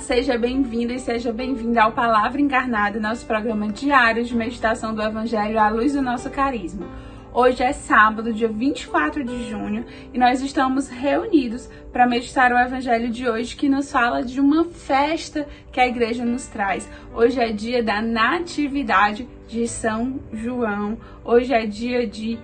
Seja bem-vindo e seja bem-vinda ao Palavra Encarnada, nosso programa diário de meditação do Evangelho à luz do nosso carisma. Hoje é sábado, dia 24 de junho, e nós estamos reunidos para meditar o Evangelho de hoje, que nos fala de uma festa que a igreja nos traz. Hoje é dia da Natividade de São João, hoje é dia de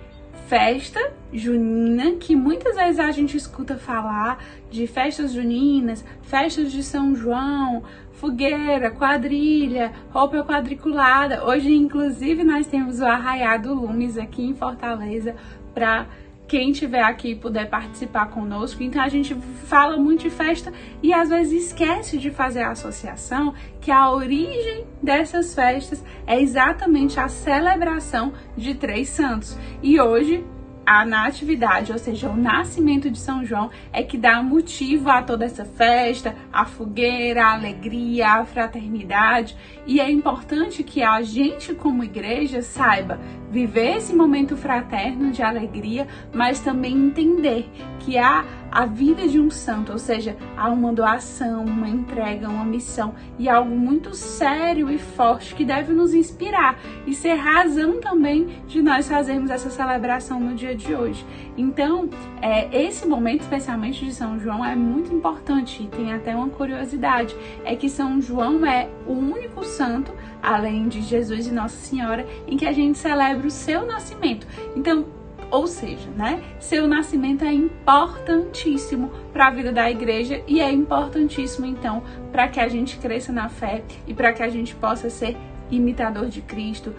festa junina, que muitas vezes a gente escuta falar de festas juninas, festas de São João, fogueira, quadrilha, roupa quadriculada. Hoje, inclusive, nós temos o Arraiado Lumes aqui em Fortaleza para quem estiver aqui puder participar conosco. Então a gente fala muito de festa e às vezes esquece de fazer a associação que a origem dessas festas é exatamente a celebração de três santos. E hoje a natividade, ou seja, o nascimento de São João, é que dá motivo a toda essa festa, a fogueira, a alegria, a fraternidade. E é importante que a gente, como igreja, saiba viver esse momento fraterno de alegria, mas também entender que há a vida de um santo, ou seja, há uma doação, uma entrega, uma missão e algo muito sério e forte que deve nos inspirar e ser razão também de nós fazermos essa celebração no dia de hoje. Então, é, esse momento, especialmente de São João, é muito importante e tem até uma curiosidade: é que São João é o único santo, além de Jesus e Nossa Senhora, em que a gente celebra o seu nascimento. Então, ou seja, né, seu nascimento é importantíssimo para a vida da igreja e é importantíssimo então para que a gente cresça na fé e para que a gente possa ser imitador de Cristo,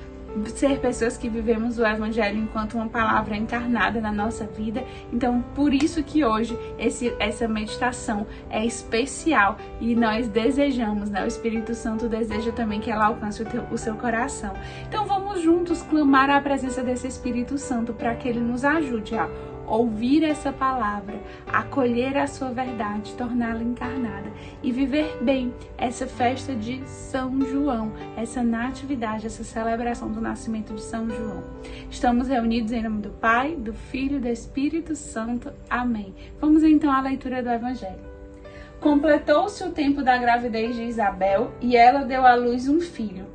ser pessoas que vivemos o Evangelho enquanto uma palavra encarnada na nossa vida. Então, por isso que hoje esse, essa meditação é especial e nós desejamos, né? O Espírito Santo deseja também que ela alcance o, teu, o seu coração. Então, vamos juntos clamar a presença desse Espírito Santo para que ele nos ajude a ouvir essa palavra, acolher a sua verdade, torná-la encarnada e viver bem essa festa de São João, essa natividade, essa celebração do nascimento de São João. Estamos reunidos em nome do Pai, do Filho e do Espírito Santo. Amém. Vamos então à leitura do Evangelho. Completou-se o tempo da gravidez de Isabel e ela deu à luz um filho.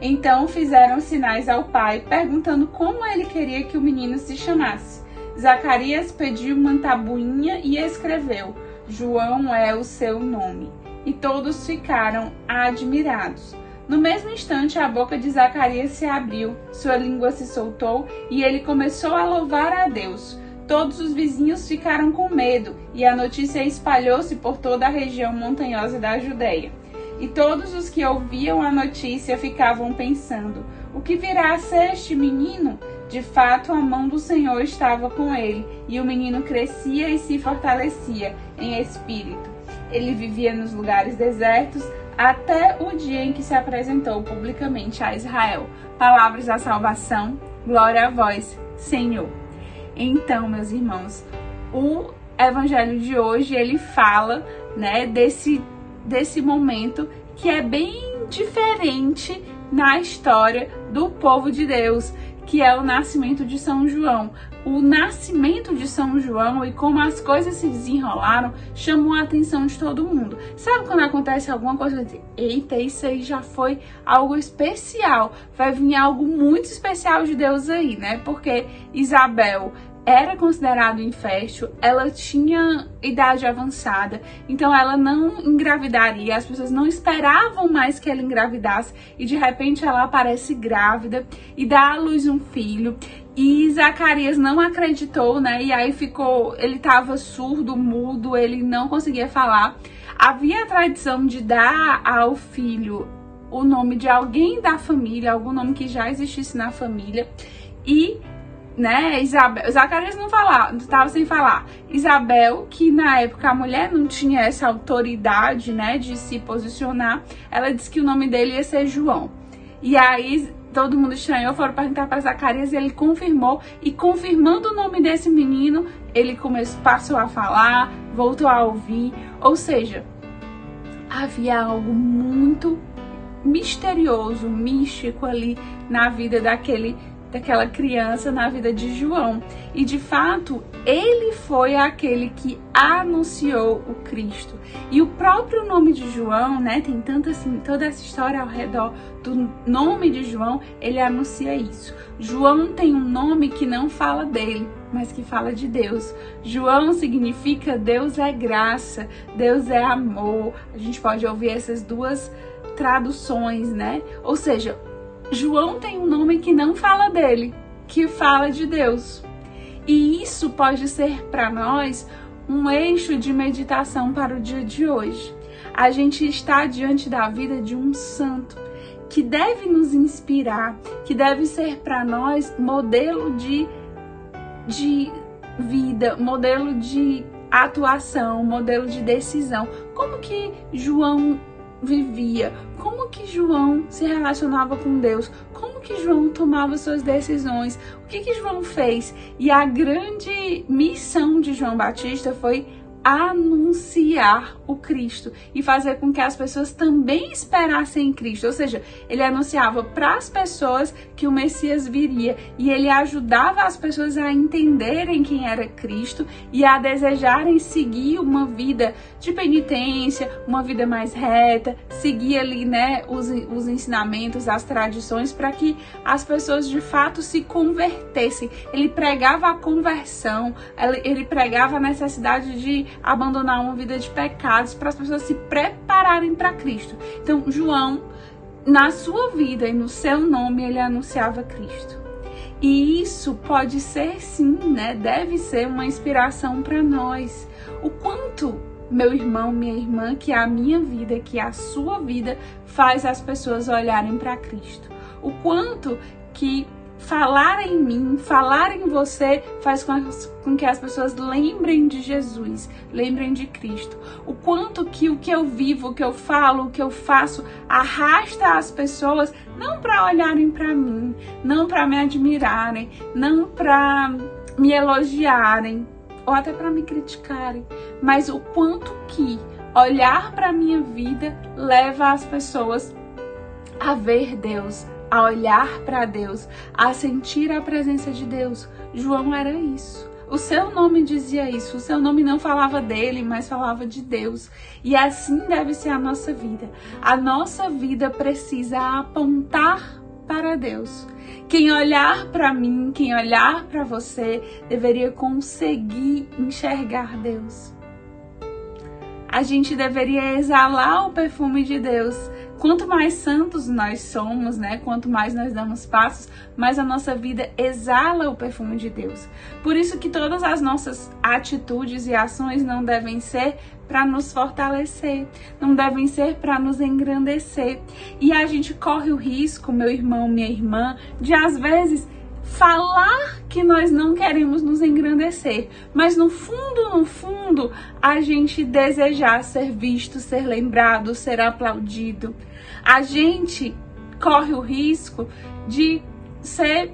Então fizeram sinais ao pai, perguntando como ele queria que o menino se chamasse. Zacarias pediu uma tabuinha e escreveu: João é o seu nome. E todos ficaram admirados. No mesmo instante, a boca de Zacarias se abriu, sua língua se soltou e ele começou a louvar a Deus. Todos os vizinhos ficaram com medo e a notícia espalhou-se por toda a região montanhosa da Judéia. E todos os que ouviam a notícia ficavam pensando: o que virá a ser este menino? De fato, a mão do Senhor estava com ele, e o menino crescia e se fortalecia em espírito. Ele vivia nos lugares desertos até o dia em que se apresentou publicamente a Israel. Palavras da salvação, glória a vós, Senhor. Então, meus irmãos, o evangelho de hoje ele fala, né, desse desse momento que é bem diferente na história do povo de Deus, que é o nascimento de São João. O nascimento de São João e como as coisas se desenrolaram chamou a atenção de todo mundo. Sabe quando acontece alguma coisa eita, isso aí já foi algo especial, vai vir algo muito especial de Deus aí, né? Porque Isabel era considerado infértil, ela tinha idade avançada, então ela não engravidaria, as pessoas não esperavam mais que ela engravidasse e de repente ela aparece grávida e dá à luz um filho. E Zacarias não acreditou, né? E aí ficou, ele estava surdo, mudo, ele não conseguia falar. Havia a tradição de dar ao filho o nome de alguém da família, algum nome que já existisse na família. E né, Isabel, Zacarias não falava, estava sem falar. Isabel, que na época a mulher não tinha essa autoridade, né, de se posicionar, ela disse que o nome dele ia ser João. E aí todo mundo estranhou, foram perguntar para Zacarias e ele confirmou. E confirmando o nome desse menino, ele começou, passou a falar, voltou a ouvir. Ou seja, havia algo muito misterioso, místico ali na vida daquele daquela criança na vida de João. E de fato, ele foi aquele que anunciou o Cristo. E o próprio nome de João, né, tem tanta assim, toda essa história ao redor do nome de João, ele anuncia isso. João tem um nome que não fala dele, mas que fala de Deus. João significa Deus é graça, Deus é amor. A gente pode ouvir essas duas traduções, né? Ou seja, João tem um nome que não fala dele, que fala de Deus. E isso pode ser para nós um eixo de meditação para o dia de hoje. A gente está diante da vida de um santo que deve nos inspirar, que deve ser para nós modelo de, de vida, modelo de atuação, modelo de decisão. Como que João vivia, como que João se relacionava com Deus, como que João tomava suas decisões, o que que João fez. E a grande missão de João Batista foi anunciar o Cristo e fazer com que as pessoas também esperassem em Cristo. Ou seja, ele anunciava para as pessoas que o Messias viria e ele ajudava as pessoas a entenderem quem era Cristo e a desejarem seguir uma vida de penitência, uma vida mais reta, seguir ali, né, os, os ensinamentos, as tradições para que as pessoas de fato se convertessem. Ele pregava a conversão, ele pregava a necessidade de abandonar uma vida de pecados para as pessoas se prepararem para Cristo. Então, João, na sua vida e no seu nome, ele anunciava Cristo. E isso pode ser sim, né? Deve ser uma inspiração para nós. O quanto meu irmão, minha irmã, que a minha vida, que a sua vida faz as pessoas olharem para Cristo. O quanto que falar em mim, falar em você faz com que as pessoas lembrem de Jesus, lembrem de Cristo. O quanto que o que eu vivo, o que eu falo, o que eu faço arrasta as pessoas não para olharem para mim, não para me admirarem, não para me elogiarem ou até para me criticarem, mas o quanto que olhar para minha vida leva as pessoas a ver Deus, a olhar para Deus, a sentir a presença de Deus. João era isso. O seu nome dizia isso, o seu nome não falava dele, mas falava de Deus. E assim deve ser a nossa vida. A nossa vida precisa apontar para Deus. Quem olhar para mim, quem olhar para você, deveria conseguir enxergar Deus. A gente deveria exalar o perfume de Deus Quanto mais santos nós somos, né? Quanto mais nós damos passos, mais a nossa vida exala o perfume de Deus. Por isso que todas as nossas atitudes e ações não devem ser para nos fortalecer, não devem ser para nos engrandecer. E a gente corre o risco, meu irmão, minha irmã, de às vezes falar que nós não queremos nos engrandecer, mas no fundo, no fundo, a gente desejar ser visto, ser lembrado, ser aplaudido. A gente corre o risco de ser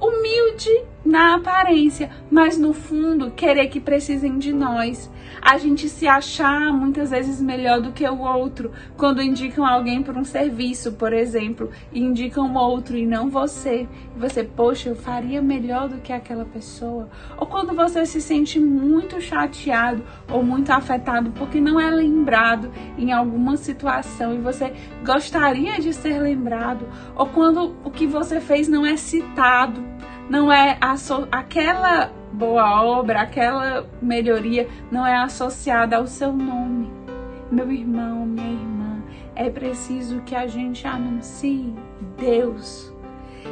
humilde na aparência, mas no fundo querer que precisem de nós. A gente se achar muitas vezes melhor do que o outro quando indicam alguém por um serviço, por exemplo, e indicam o outro e não você. E você, poxa, eu faria melhor do que aquela pessoa. Ou quando você se sente muito chateado ou muito afetado porque não é lembrado em alguma situação e você gostaria de ser lembrado, ou quando o que você fez não é citado não é aquela boa obra, aquela melhoria não é associada ao seu nome. Meu irmão, minha irmã, é preciso que a gente anuncie Deus.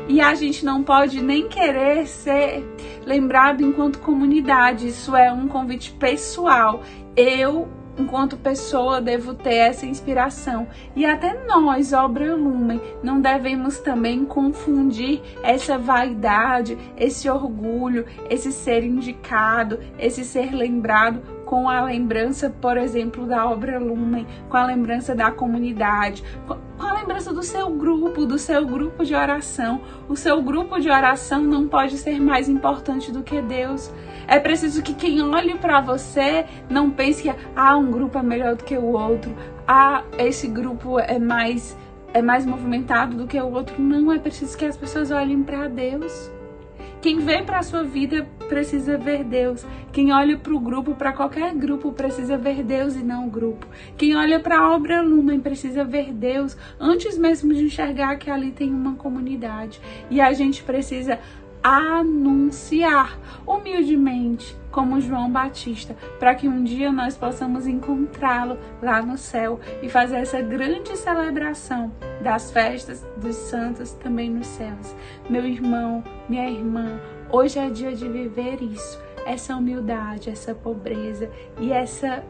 E a gente não pode nem querer ser lembrado enquanto comunidade. Isso é um convite pessoal. Eu enquanto pessoa, devo ter essa inspiração. E até nós, obra lumen, não devemos também confundir essa vaidade, esse orgulho, esse ser indicado, esse ser lembrado com a lembrança, por exemplo, da obra Lumen, com a lembrança da comunidade, com a lembrança do seu grupo, do seu grupo de oração. O seu grupo de oração não pode ser mais importante do que Deus. É preciso que quem olhe para você não pense que ah, um grupo é melhor do que o outro, ah, esse grupo é mais é mais movimentado do que o outro. Não, é preciso que as pessoas olhem para Deus. Quem vem para a sua vida precisa ver Deus. Quem olha para o grupo, para qualquer grupo, precisa ver Deus e não o grupo. Quem olha para a obra Lumen precisa ver Deus antes mesmo de enxergar que ali tem uma comunidade. E a gente precisa anunciar humildemente, como João Batista, para que um dia nós possamos encontrá-lo lá no céu e fazer essa grande celebração das festas dos santos também nos céus. Meu irmão, minha irmã, hoje é dia de viver isso, essa humildade, essa pobreza e essa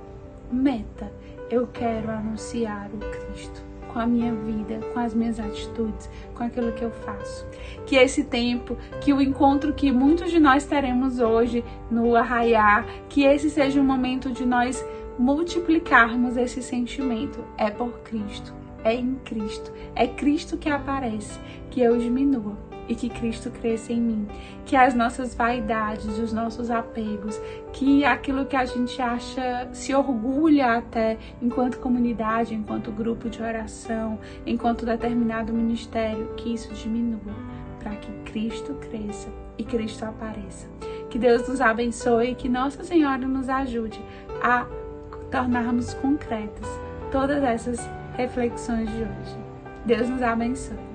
meta. Eu quero anunciar o Cristo com a minha vida, com as minhas atitudes, com aquilo que eu faço. Que esse tempo, que o encontro que muitos de nós teremos hoje no arraiar, que esse seja um momento de nós multiplicarmos esse sentimento. É por Cristo, é em Cristo, é Cristo que aparece, que eu diminua e que Cristo cresça em mim. Que as nossas vaidades, os nossos apegos, que aquilo que a gente acha, se orgulha até enquanto comunidade, enquanto grupo de oração, enquanto determinado ministério, que isso diminua para que Cristo cresça e Cristo apareça. Que Deus nos abençoe e que Nossa Senhora nos ajude a tornarmos concretas todas essas reflexões de hoje. Deus nos abençoe.